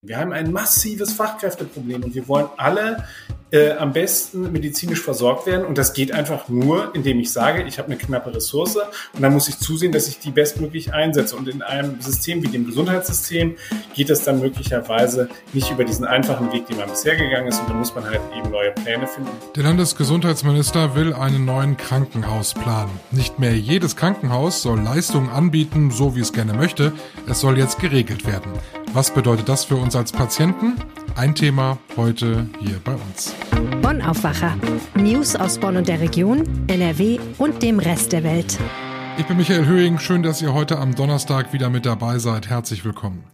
Wir haben ein massives Fachkräfteproblem und wir wollen alle äh, am besten medizinisch versorgt werden. Und das geht einfach nur, indem ich sage, ich habe eine knappe Ressource und dann muss ich zusehen, dass ich die bestmöglich einsetze. Und in einem System wie dem Gesundheitssystem geht es dann möglicherweise nicht über diesen einfachen Weg, den man bisher gegangen ist. Und dann muss man halt eben neue Pläne finden. Der Landesgesundheitsminister will einen neuen Krankenhausplan. Nicht mehr jedes Krankenhaus soll Leistungen anbieten, so wie es gerne möchte. Es soll jetzt geregelt werden. Was bedeutet das für uns als Patienten? Ein Thema heute hier bei uns. Bonn Aufwacher. News aus Bonn und der Region, NRW und dem Rest der Welt. Ich bin Michael Höhing. Schön, dass ihr heute am Donnerstag wieder mit dabei seid. Herzlich willkommen.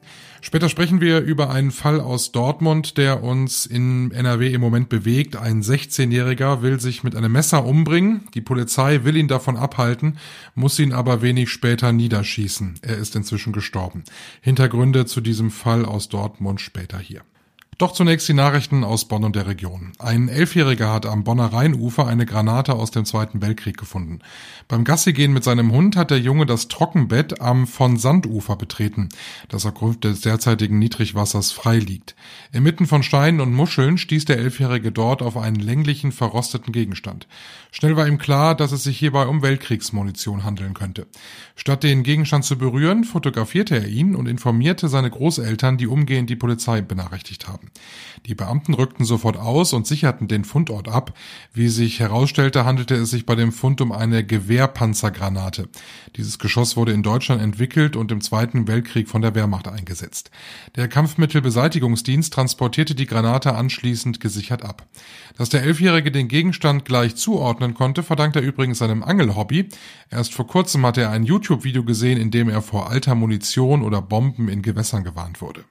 Später sprechen wir über einen Fall aus Dortmund, der uns in NRW im Moment bewegt. Ein 16-Jähriger will sich mit einem Messer umbringen. Die Polizei will ihn davon abhalten, muss ihn aber wenig später niederschießen. Er ist inzwischen gestorben. Hintergründe zu diesem Fall aus Dortmund später hier. Doch zunächst die Nachrichten aus Bonn und der Region. Ein Elfjähriger hat am Bonner Rheinufer eine Granate aus dem Zweiten Weltkrieg gefunden. Beim Gassigehen mit seinem Hund hat der Junge das Trockenbett am von Sandufer betreten, das aufgrund des derzeitigen Niedrigwassers frei liegt. Inmitten von Steinen und Muscheln stieß der Elfjährige dort auf einen länglichen, verrosteten Gegenstand. Schnell war ihm klar, dass es sich hierbei um Weltkriegsmunition handeln könnte. Statt den Gegenstand zu berühren, fotografierte er ihn und informierte seine Großeltern, die umgehend die Polizei benachrichtigt haben. Die Beamten rückten sofort aus und sicherten den Fundort ab. Wie sich herausstellte, handelte es sich bei dem Fund um eine Gewehrpanzergranate. Dieses Geschoss wurde in Deutschland entwickelt und im Zweiten Weltkrieg von der Wehrmacht eingesetzt. Der Kampfmittelbeseitigungsdienst transportierte die Granate anschließend gesichert ab. Dass der Elfjährige den Gegenstand gleich zuordnen konnte, verdankt er übrigens seinem Angelhobby. Erst vor kurzem hatte er ein YouTube-Video gesehen, in dem er vor alter Munition oder Bomben in Gewässern gewarnt wurde.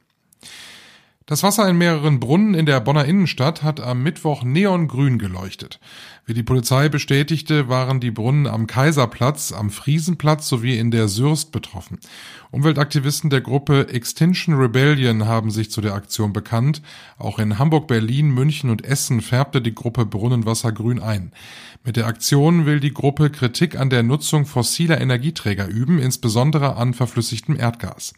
Das Wasser in mehreren Brunnen in der Bonner Innenstadt hat am Mittwoch neongrün geleuchtet. Wie die Polizei bestätigte, waren die Brunnen am Kaiserplatz, am Friesenplatz sowie in der Sürst betroffen. Umweltaktivisten der Gruppe Extinction Rebellion haben sich zu der Aktion bekannt. Auch in Hamburg, Berlin, München und Essen färbte die Gruppe Brunnenwasser grün ein. Mit der Aktion will die Gruppe Kritik an der Nutzung fossiler Energieträger üben, insbesondere an verflüssigtem Erdgas.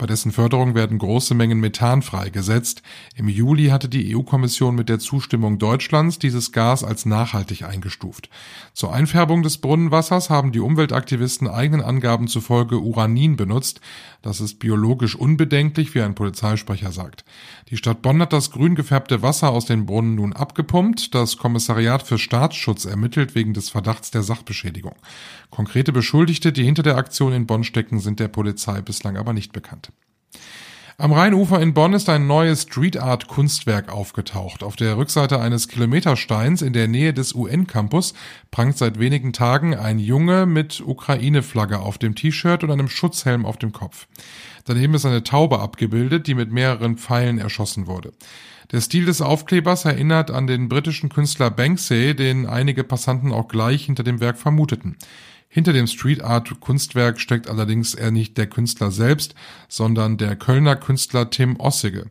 Bei dessen Förderung werden große Mengen Methan freigesetzt. Im Juli hatte die EU-Kommission mit der Zustimmung Deutschlands dieses Gas als nachhaltig eingestuft. Zur Einfärbung des Brunnenwassers haben die Umweltaktivisten eigenen Angaben zufolge Uranin benutzt. Das ist biologisch unbedenklich, wie ein Polizeisprecher sagt. Die Stadt Bonn hat das grün gefärbte Wasser aus den Brunnen nun abgepumpt. Das Kommissariat für Staatsschutz ermittelt wegen des Verdachts der Sachbeschädigung. Konkrete Beschuldigte, die hinter der Aktion in Bonn stecken, sind der Polizei bislang aber nicht bekannt. Am Rheinufer in Bonn ist ein neues Street Art Kunstwerk aufgetaucht. Auf der Rückseite eines Kilometersteins in der Nähe des UN-Campus prangt seit wenigen Tagen ein Junge mit Ukraine-Flagge auf dem T-Shirt und einem Schutzhelm auf dem Kopf. Daneben ist eine Taube abgebildet, die mit mehreren Pfeilen erschossen wurde. Der Stil des Aufklebers erinnert an den britischen Künstler Banksy, den einige Passanten auch gleich hinter dem Werk vermuteten. Hinter dem Street Art Kunstwerk steckt allerdings eher nicht der Künstler selbst, sondern der Kölner Künstler Tim Ossige.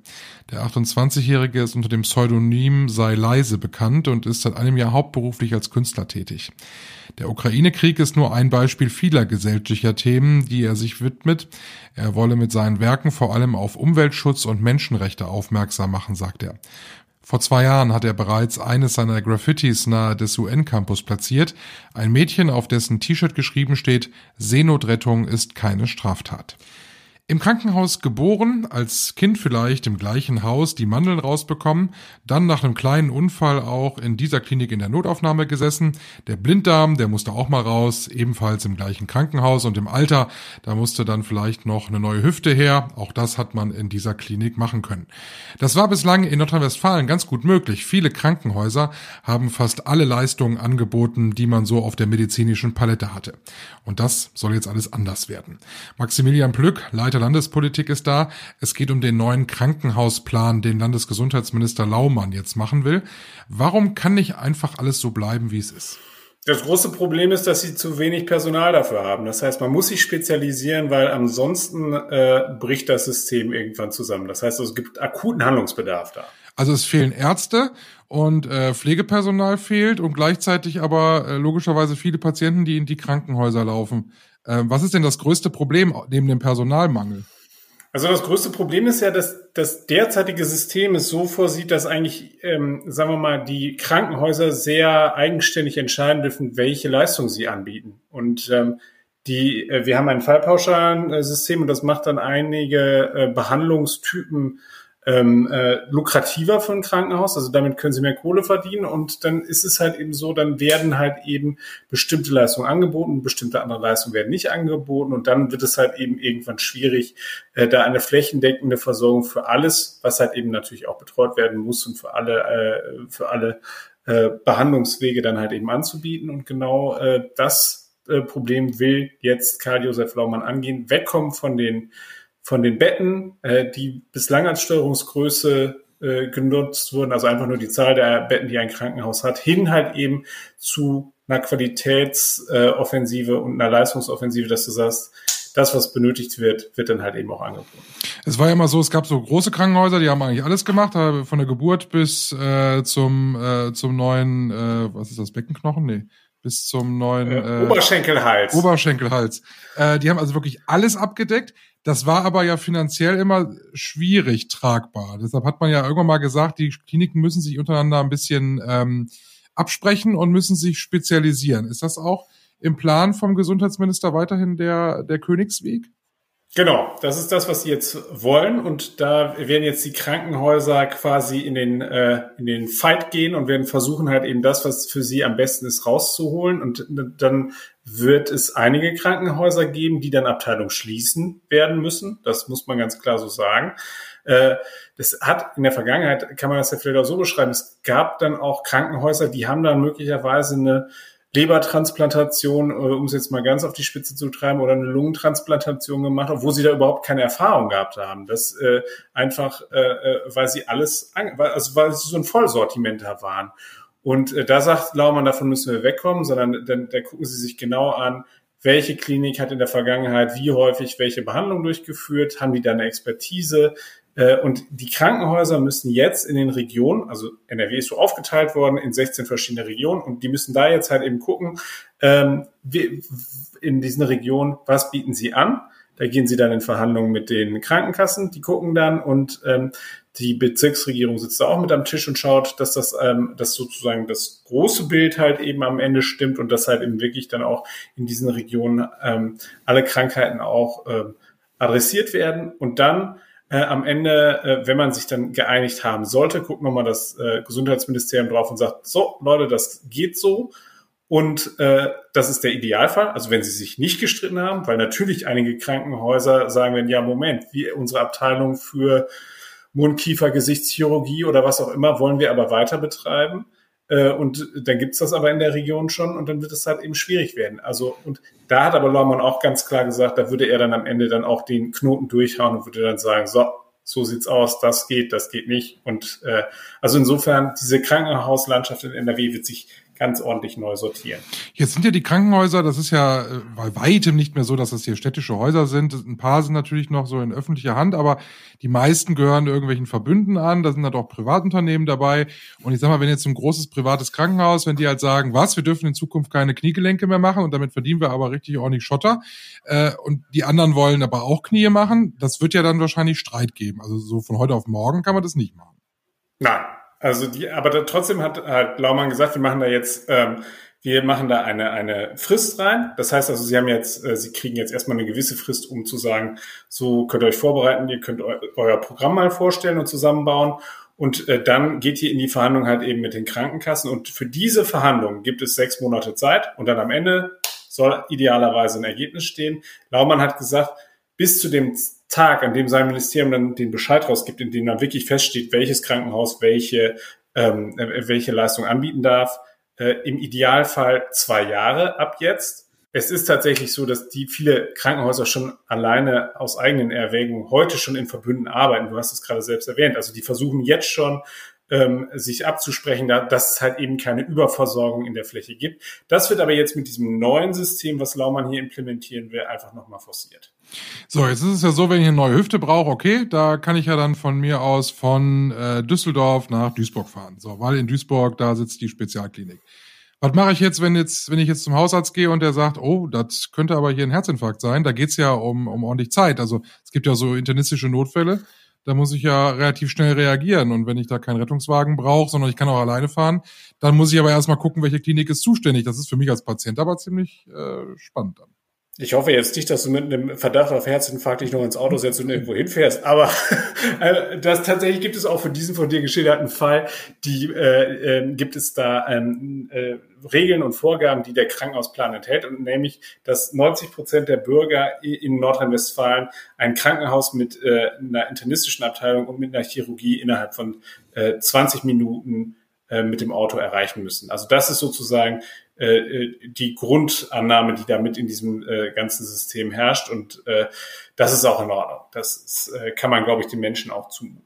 Der 28-Jährige ist unter dem Pseudonym Sei leise bekannt und ist seit einem Jahr hauptberuflich als Künstler tätig. Der Ukraine-Krieg ist nur ein Beispiel vieler gesellschaftlicher Themen, die er sich widmet. Er wolle mit seinen Werken vor allem auf Umweltschutz und Menschenrechte aufmerksam machen, sagt er. Vor zwei Jahren hat er bereits eines seiner Graffitis nahe des UN-Campus platziert. Ein Mädchen, auf dessen T-Shirt geschrieben steht, Seenotrettung ist keine Straftat. Im Krankenhaus geboren, als Kind vielleicht im gleichen Haus die Mandeln rausbekommen, dann nach einem kleinen Unfall auch in dieser Klinik in der Notaufnahme gesessen. Der Blinddarm, der musste auch mal raus, ebenfalls im gleichen Krankenhaus und im Alter, da musste dann vielleicht noch eine neue Hüfte her. Auch das hat man in dieser Klinik machen können. Das war bislang in Nordrhein-Westfalen ganz gut möglich. Viele Krankenhäuser haben fast alle Leistungen angeboten, die man so auf der medizinischen Palette hatte. Und das soll jetzt alles anders werden. Maximilian Plück, Leiter Leiter Landespolitik ist da. Es geht um den neuen Krankenhausplan, den Landesgesundheitsminister Laumann jetzt machen will. Warum kann nicht einfach alles so bleiben, wie es ist? Das große Problem ist, dass sie zu wenig Personal dafür haben. Das heißt, man muss sich spezialisieren, weil ansonsten äh, bricht das System irgendwann zusammen. Das heißt, es gibt akuten Handlungsbedarf da. Also es fehlen Ärzte und äh, Pflegepersonal fehlt und gleichzeitig aber äh, logischerweise viele Patienten, die in die Krankenhäuser laufen. Ähm, was ist denn das größte Problem neben dem Personalmangel? Also das größte Problem ist ja, dass das derzeitige System es so vorsieht, dass eigentlich, ähm, sagen wir mal, die Krankenhäuser sehr eigenständig entscheiden dürfen, welche Leistung sie anbieten. Und ähm, die, äh, wir haben ein fallpauschalen System und das macht dann einige äh, Behandlungstypen ähm, äh, lukrativer für ein Krankenhaus, also damit können sie mehr Kohle verdienen. Und dann ist es halt eben so, dann werden halt eben bestimmte Leistungen angeboten, bestimmte andere Leistungen werden nicht angeboten. Und dann wird es halt eben irgendwann schwierig, äh, da eine flächendeckende Versorgung für alles, was halt eben natürlich auch betreut werden muss und für alle, äh, für alle äh, Behandlungswege dann halt eben anzubieten. Und genau äh, das äh, Problem will jetzt Karl-Josef Laumann angehen, wegkommen von den von den Betten, äh, die bislang als Steuerungsgröße äh, genutzt wurden, also einfach nur die Zahl der Betten, die ein Krankenhaus hat, hin halt eben zu einer Qualitätsoffensive äh, und einer Leistungsoffensive, dass du sagst, das, was benötigt wird, wird dann halt eben auch angeboten. Es war ja immer so, es gab so große Krankenhäuser, die haben eigentlich alles gemacht, äh, von der Geburt bis äh, zum äh, zum neuen, äh, was ist das, Beckenknochen? Nee, bis zum neuen äh, Oberschenkelhals. Oberschenkelhals. Äh, die haben also wirklich alles abgedeckt. Das war aber ja finanziell immer schwierig tragbar. Deshalb hat man ja irgendwann mal gesagt, die Kliniken müssen sich untereinander ein bisschen ähm, absprechen und müssen sich spezialisieren. Ist das auch im Plan vom Gesundheitsminister weiterhin der, der Königsweg? Genau, das ist das, was sie jetzt wollen. Und da werden jetzt die Krankenhäuser quasi in den, äh, in den Fight gehen und werden versuchen halt eben das, was für sie am besten ist, rauszuholen. Und dann wird es einige Krankenhäuser geben, die dann Abteilung schließen werden müssen. Das muss man ganz klar so sagen. Äh, das hat in der Vergangenheit, kann man das ja vielleicht auch so beschreiben, es gab dann auch Krankenhäuser, die haben dann möglicherweise eine Lebertransplantation, äh, um es jetzt mal ganz auf die Spitze zu treiben, oder eine Lungentransplantation gemacht, obwohl sie da überhaupt keine Erfahrung gehabt haben. Das äh, einfach, äh, äh weil sie alles, also weil sie so ein Vollsortimenter waren. Und äh, da sagt Laumann, davon müssen wir wegkommen, sondern dann, da gucken sie sich genau an, welche Klinik hat in der Vergangenheit wie häufig welche Behandlung durchgeführt, haben die da eine Expertise, äh, und die Krankenhäuser müssen jetzt in den Regionen, also NRW ist so aufgeteilt worden in 16 verschiedene Regionen und die müssen da jetzt halt eben gucken, ähm, in diesen Regionen, was bieten sie an? Da gehen sie dann in Verhandlungen mit den Krankenkassen, die gucken dann und ähm, die Bezirksregierung sitzt da auch mit am Tisch und schaut, dass das, ähm, dass sozusagen das große Bild halt eben am Ende stimmt und dass halt eben wirklich dann auch in diesen Regionen ähm, alle Krankheiten auch ähm, adressiert werden und dann äh, am Ende, äh, wenn man sich dann geeinigt haben sollte, guckt nochmal das äh, Gesundheitsministerium drauf und sagt, so Leute, das geht so. Und äh, das ist der Idealfall, also wenn sie sich nicht gestritten haben, weil natürlich einige Krankenhäuser sagen werden, ja, Moment, wie unsere Abteilung für Mund-Kiefer-Gesichtschirurgie oder was auch immer wollen wir aber weiter betreiben. Äh, und dann gibt's das aber in der Region schon und dann wird es halt eben schwierig werden. Also, und da hat aber Lormann auch ganz klar gesagt, da würde er dann am Ende dann auch den Knoten durchhauen und würde dann sagen, so, so sieht's aus, das geht, das geht nicht. Und äh, also insofern, diese Krankenhauslandschaft in NRW wird sich ganz ordentlich neu sortieren. Jetzt sind ja die Krankenhäuser, das ist ja äh, bei weitem nicht mehr so, dass das hier städtische Häuser sind. Ein paar sind natürlich noch so in öffentlicher Hand, aber die meisten gehören irgendwelchen Verbünden an. Da sind halt auch Privatunternehmen dabei. Und ich sag mal, wenn jetzt ein großes privates Krankenhaus, wenn die halt sagen, was, wir dürfen in Zukunft keine Kniegelenke mehr machen und damit verdienen wir aber richtig ordentlich Schotter. Äh, und die anderen wollen aber auch Knie machen, das wird ja dann wahrscheinlich Streit geben. Also so von heute auf morgen kann man das nicht machen. Nein, also die, aber da, trotzdem hat, hat Laumann gesagt, wir machen da jetzt, ähm, wir machen da eine, eine Frist rein. Das heißt also, Sie haben jetzt, äh, Sie kriegen jetzt erstmal eine gewisse Frist, um zu sagen, so könnt ihr euch vorbereiten, ihr könnt eu euer Programm mal vorstellen und zusammenbauen. Und äh, dann geht ihr in die Verhandlung halt eben mit den Krankenkassen. Und für diese Verhandlung gibt es sechs Monate Zeit. Und dann am Ende soll idealerweise ein Ergebnis stehen. Laumann hat gesagt, bis zu dem Tag, an dem sein Ministerium dann den Bescheid rausgibt, in dem dann wirklich feststeht, welches Krankenhaus welche, ähm, äh, welche Leistung anbieten darf, äh, im Idealfall zwei Jahre ab jetzt. Es ist tatsächlich so, dass die viele Krankenhäuser schon alleine aus eigenen Erwägungen heute schon in Verbünden arbeiten. Du hast es gerade selbst erwähnt. Also die versuchen jetzt schon ähm, sich abzusprechen, da, dass es halt eben keine Überversorgung in der Fläche gibt. Das wird aber jetzt mit diesem neuen System, was Laumann hier implementieren will, einfach nochmal forciert. So, jetzt ist es ja so, wenn ich eine neue Hüfte brauche, okay, da kann ich ja dann von mir aus von äh, Düsseldorf nach Duisburg fahren. So, weil in Duisburg, da sitzt die Spezialklinik. Was mache ich jetzt, wenn jetzt, wenn ich jetzt zum Hausarzt gehe und der sagt, oh, das könnte aber hier ein Herzinfarkt sein? Da geht's ja um, um ordentlich Zeit. Also es gibt ja so internistische Notfälle, da muss ich ja relativ schnell reagieren. Und wenn ich da keinen Rettungswagen brauche, sondern ich kann auch alleine fahren, dann muss ich aber erstmal gucken, welche Klinik ist zuständig. Das ist für mich als Patient aber ziemlich äh, spannend dann. Ich hoffe jetzt nicht, dass du mit einem Verdacht auf Herzinfarkt dich noch ins Auto setzt und irgendwo hinfährst, aber äh, das tatsächlich gibt es auch für diesen von dir geschilderten Fall, die äh, äh, gibt es da ähm, äh, Regeln und Vorgaben, die der Krankenhausplan enthält, und nämlich, dass 90 Prozent der Bürger in Nordrhein-Westfalen ein Krankenhaus mit äh, einer internistischen Abteilung und mit einer Chirurgie innerhalb von äh, 20 Minuten äh, mit dem Auto erreichen müssen. Also das ist sozusagen äh, äh, die Grundannahme, die damit in diesem äh, ganzen System herrscht. Und äh, das ist auch in Ordnung. Das ist, äh, kann man, glaube ich, den Menschen auch zumuten.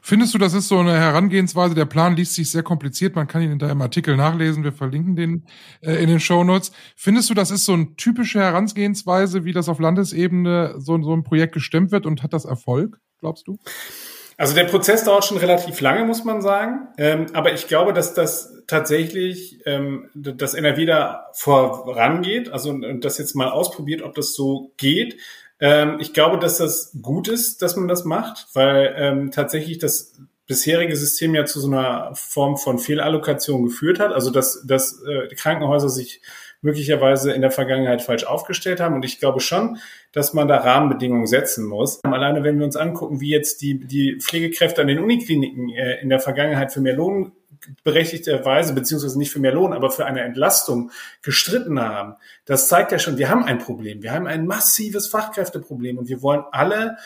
Findest du, das ist so eine Herangehensweise? Der Plan liest sich sehr kompliziert. Man kann ihn in deinem Artikel nachlesen. Wir verlinken den äh, in den Show Notes. Findest du, das ist so eine typische Herangehensweise, wie das auf Landesebene so, so ein Projekt gestemmt wird und hat das Erfolg, glaubst du? Also der Prozess dauert schon relativ lange, muss man sagen. Ähm, aber ich glaube, dass das tatsächlich ähm, das NRW da vorangeht. Also und das jetzt mal ausprobiert, ob das so geht. Ähm, ich glaube, dass das gut ist, dass man das macht, weil ähm, tatsächlich das bisherige System ja zu so einer Form von Fehlallokation geführt hat. Also dass, dass äh, Krankenhäuser sich möglicherweise in der Vergangenheit falsch aufgestellt haben. Und ich glaube schon, dass man da Rahmenbedingungen setzen muss. Alleine wenn wir uns angucken, wie jetzt die, die Pflegekräfte an den Unikliniken äh, in der Vergangenheit für mehr Lohn berechtigterweise, beziehungsweise nicht für mehr Lohn, aber für eine Entlastung gestritten haben. Das zeigt ja schon, wir haben ein Problem. Wir haben ein massives Fachkräfteproblem und wir wollen alle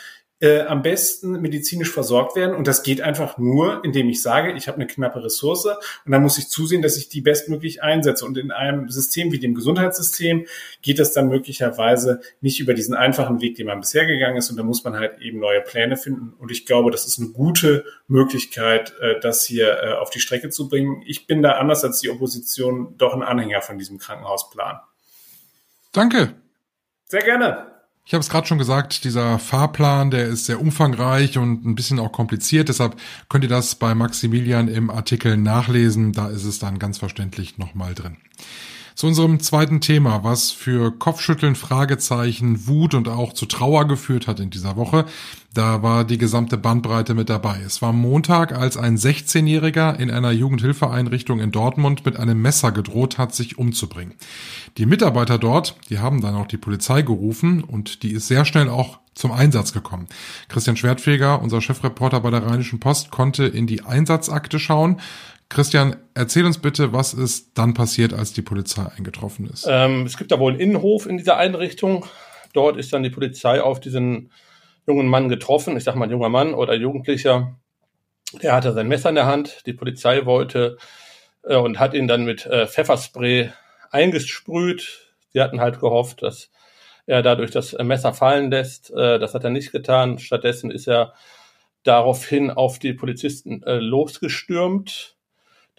äh, am besten medizinisch versorgt werden. Und das geht einfach nur, indem ich sage, ich habe eine knappe Ressource und dann muss ich zusehen, dass ich die bestmöglich einsetze. Und in einem System wie dem Gesundheitssystem geht das dann möglicherweise nicht über diesen einfachen Weg, den man bisher gegangen ist. Und da muss man halt eben neue Pläne finden. Und ich glaube, das ist eine gute Möglichkeit, äh, das hier äh, auf die Strecke zu bringen. Ich bin da anders als die Opposition doch ein Anhänger von diesem Krankenhausplan. Danke. Sehr gerne. Ich habe es gerade schon gesagt, dieser Fahrplan, der ist sehr umfangreich und ein bisschen auch kompliziert. Deshalb könnt ihr das bei Maximilian im Artikel nachlesen. Da ist es dann ganz verständlich nochmal drin. Zu unserem zweiten Thema, was für Kopfschütteln, Fragezeichen, Wut und auch zu Trauer geführt hat in dieser Woche. Da war die gesamte Bandbreite mit dabei. Es war Montag, als ein 16-Jähriger in einer Jugendhilfeeinrichtung in Dortmund mit einem Messer gedroht hat, sich umzubringen. Die Mitarbeiter dort, die haben dann auch die Polizei gerufen und die ist sehr schnell auch zum Einsatz gekommen. Christian Schwertfeger, unser Chefreporter bei der Rheinischen Post, konnte in die Einsatzakte schauen. Christian, erzähl uns bitte, was ist dann passiert, als die Polizei eingetroffen ist? Ähm, es gibt da wohl einen Innenhof in dieser Einrichtung. Dort ist dann die Polizei auf diesen jungen Mann getroffen. Ich sag mal, junger Mann oder Jugendlicher. Der hatte sein Messer in der Hand. Die Polizei wollte äh, und hat ihn dann mit äh, Pfefferspray eingesprüht. Sie hatten halt gehofft, dass er dadurch das Messer fallen lässt. Äh, das hat er nicht getan. Stattdessen ist er daraufhin auf die Polizisten äh, losgestürmt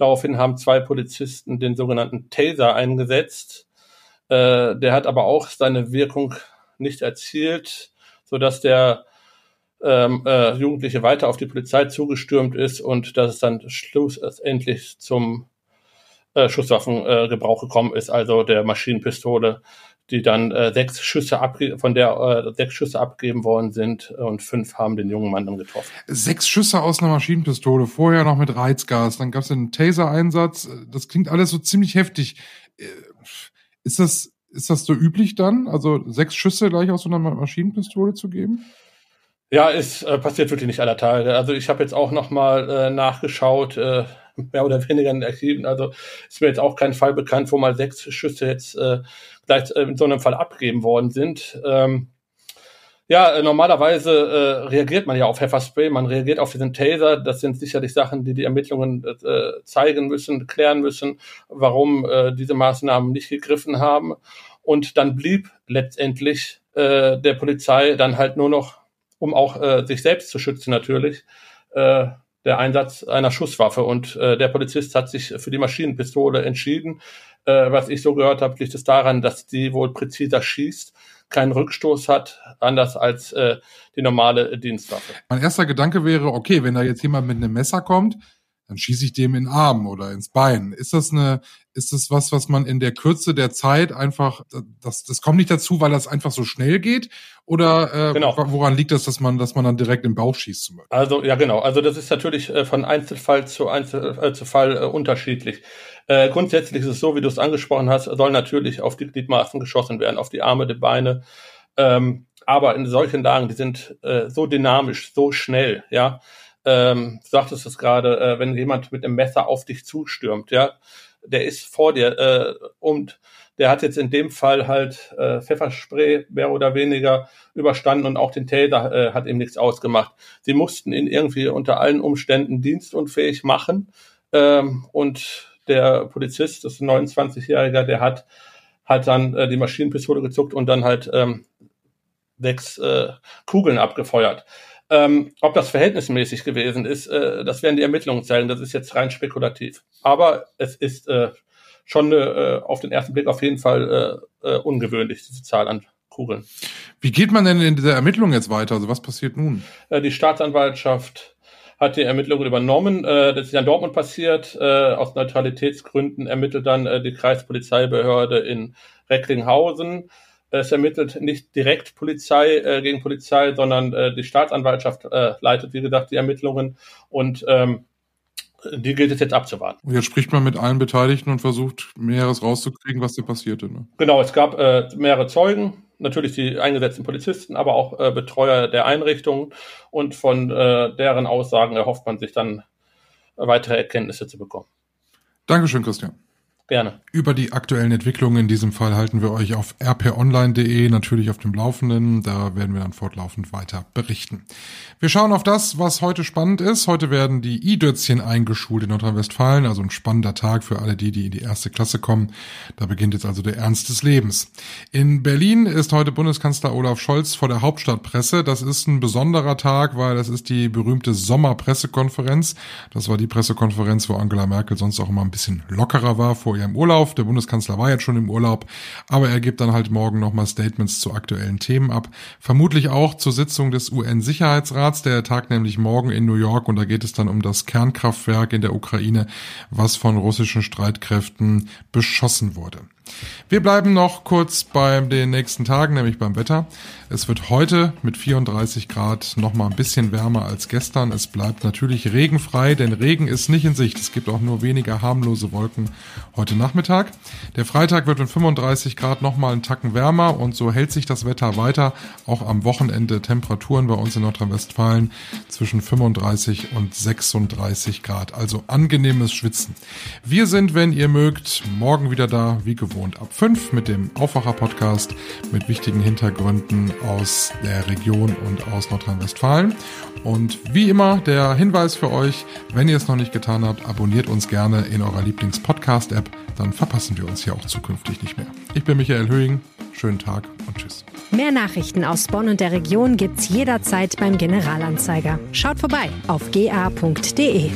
Daraufhin haben zwei Polizisten den sogenannten Taser eingesetzt. Äh, der hat aber auch seine Wirkung nicht erzielt, so dass der ähm, äh, Jugendliche weiter auf die Polizei zugestürmt ist und dass es dann schlussendlich zum äh, Schusswaffengebrauch gekommen ist, also der Maschinenpistole die dann äh, sechs Schüsse abge von der äh, sechs Schüsse abgegeben worden sind und fünf haben den jungen Mann dann getroffen. Sechs Schüsse aus einer Maschinenpistole, vorher noch mit Reizgas, dann gab es einen Taser-Einsatz. Das klingt alles so ziemlich heftig. Äh, ist das ist das so üblich dann, also sechs Schüsse gleich aus so einer Maschinenpistole zu geben? Ja, es äh, passiert wirklich nicht aller Tage. Also ich habe jetzt auch noch mal äh, nachgeschaut. Äh, mehr oder weniger in Archiven. Also ist mir jetzt auch kein Fall bekannt, wo mal sechs Schüsse jetzt äh, gleich äh, in so einem Fall abgegeben worden sind. Ähm, ja, äh, normalerweise äh, reagiert man ja auf Pfefferspray, man reagiert auf diesen Taser. Das sind sicherlich Sachen, die die Ermittlungen äh, zeigen müssen, klären müssen, warum äh, diese Maßnahmen nicht gegriffen haben. Und dann blieb letztendlich äh, der Polizei dann halt nur noch, um auch äh, sich selbst zu schützen natürlich, äh, der Einsatz einer Schusswaffe. Und äh, der Polizist hat sich für die Maschinenpistole entschieden. Äh, was ich so gehört habe, liegt es daran, dass die wohl präziser schießt, keinen Rückstoß hat, anders als äh, die normale Dienstwaffe. Mein erster Gedanke wäre, okay, wenn da jetzt jemand mit einem Messer kommt, dann schieße ich dem in den Arm oder ins Bein. Ist das eine, ist das was, was man in der Kürze der Zeit einfach, das, das kommt nicht dazu, weil das einfach so schnell geht? Oder äh, genau. woran liegt das, dass man, dass man dann direkt im Bauch schießt zum Beispiel? Also ja genau, also das ist natürlich äh, von Einzelfall zu Einzel, äh, zu Fall äh, unterschiedlich. Äh, grundsätzlich ist es so, wie du es angesprochen hast, soll natürlich auf die Gliedmaßen geschossen werden, auf die Arme, die Beine. Ähm, aber in solchen Lagen, die sind äh, so dynamisch, so schnell, ja. Ähm, du sagtest es gerade, äh, wenn jemand mit einem Messer auf dich zustürmt, ja, der ist vor dir äh, und der hat jetzt in dem Fall halt äh, Pfefferspray mehr oder weniger überstanden und auch den Täter äh, hat ihm nichts ausgemacht. Sie mussten ihn irgendwie unter allen Umständen dienstunfähig machen ähm, und der Polizist, das ist ein 29-Jähriger, der hat hat dann äh, die Maschinenpistole gezuckt und dann halt ähm, sechs äh, Kugeln abgefeuert. Ähm, ob das verhältnismäßig gewesen ist, äh, das werden die Ermittlungen zeigen. Das ist jetzt rein spekulativ. Aber es ist äh, schon äh, auf den ersten Blick auf jeden Fall äh, äh, ungewöhnlich, diese Zahl an Kugeln. Wie geht man denn in dieser Ermittlung jetzt weiter? Also was passiert nun? Äh, die Staatsanwaltschaft hat die Ermittlungen übernommen. Äh, das ist ja in Dortmund passiert. Äh, aus Neutralitätsgründen ermittelt dann äh, die Kreispolizeibehörde in Recklinghausen. Es ermittelt nicht direkt Polizei äh, gegen Polizei, sondern äh, die Staatsanwaltschaft äh, leitet, wie gesagt, die Ermittlungen und ähm, die gilt es jetzt abzuwarten. Und jetzt spricht man mit allen Beteiligten und versucht, Mehres rauszukriegen, was da passierte. Ne? Genau, es gab äh, mehrere Zeugen, natürlich die eingesetzten Polizisten, aber auch äh, Betreuer der Einrichtungen und von äh, deren Aussagen erhofft man sich dann weitere Erkenntnisse zu bekommen. Dankeschön, Christian. Gerne. Über die aktuellen Entwicklungen in diesem Fall halten wir euch auf rponline.de natürlich auf dem Laufenden. Da werden wir dann fortlaufend weiter berichten. Wir schauen auf das, was heute spannend ist. Heute werden die I-Dötzchen eingeschult in Nordrhein-Westfalen. Also ein spannender Tag für alle die, die in die erste Klasse kommen. Da beginnt jetzt also der Ernst des Lebens. In Berlin ist heute Bundeskanzler Olaf Scholz vor der Hauptstadtpresse. Das ist ein besonderer Tag, weil das ist die berühmte Sommerpressekonferenz. Das war die Pressekonferenz, wo Angela Merkel sonst auch immer ein bisschen lockerer war vor ja im Urlaub. Der Bundeskanzler war jetzt schon im Urlaub, aber er gibt dann halt morgen nochmal Statements zu aktuellen Themen ab. Vermutlich auch zur Sitzung des UN-Sicherheitsrats. Der tagt nämlich morgen in New York und da geht es dann um das Kernkraftwerk in der Ukraine, was von russischen Streitkräften beschossen wurde. Wir bleiben noch kurz bei den nächsten Tagen, nämlich beim Wetter. Es wird heute mit 34 Grad noch mal ein bisschen wärmer als gestern. Es bleibt natürlich regenfrei, denn Regen ist nicht in Sicht. Es gibt auch nur weniger harmlose Wolken heute Nachmittag. Der Freitag wird mit 35 Grad noch mal einen Tacken wärmer und so hält sich das Wetter weiter. Auch am Wochenende Temperaturen bei uns in Nordrhein-Westfalen zwischen 35 und 36 Grad. Also angenehmes Schwitzen. Wir sind, wenn ihr mögt, morgen wieder da, wie gewohnt, ab 5 mit dem Aufwacher-Podcast mit wichtigen Hintergründen aus der Region und aus Nordrhein-Westfalen. Und wie immer der Hinweis für euch, wenn ihr es noch nicht getan habt, abonniert uns gerne in eurer Lieblings-Podcast-App, dann verpassen wir uns hier auch zukünftig nicht mehr. Ich bin Michael Höhing, schönen Tag und tschüss. Mehr Nachrichten aus Bonn und der Region gibt's jederzeit beim Generalanzeiger. Schaut vorbei auf ga.de.